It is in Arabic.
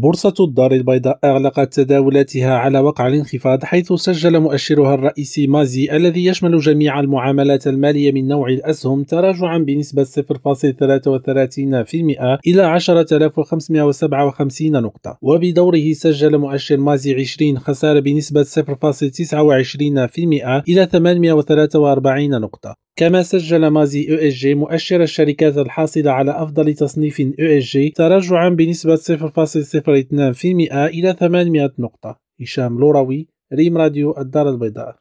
بورصة الدار البيضاء أغلقت تداولاتها على وقع الانخفاض حيث سجل مؤشرها الرئيسي مازي الذي يشمل جميع المعاملات المالية من نوع الأسهم تراجعا بنسبة 0.33% إلى 10557 نقطة. وبدوره سجل مؤشر مازي 20 خسارة بنسبة 0.29% إلى 843 نقطة. كما سجل مازي جي مؤشر الشركات الحاصلة على أفضل تصنيف جي تراجعا بنسبة 0.02% إلى 800 نقطة. هشام لوروي ريم راديو الدار البيضاء.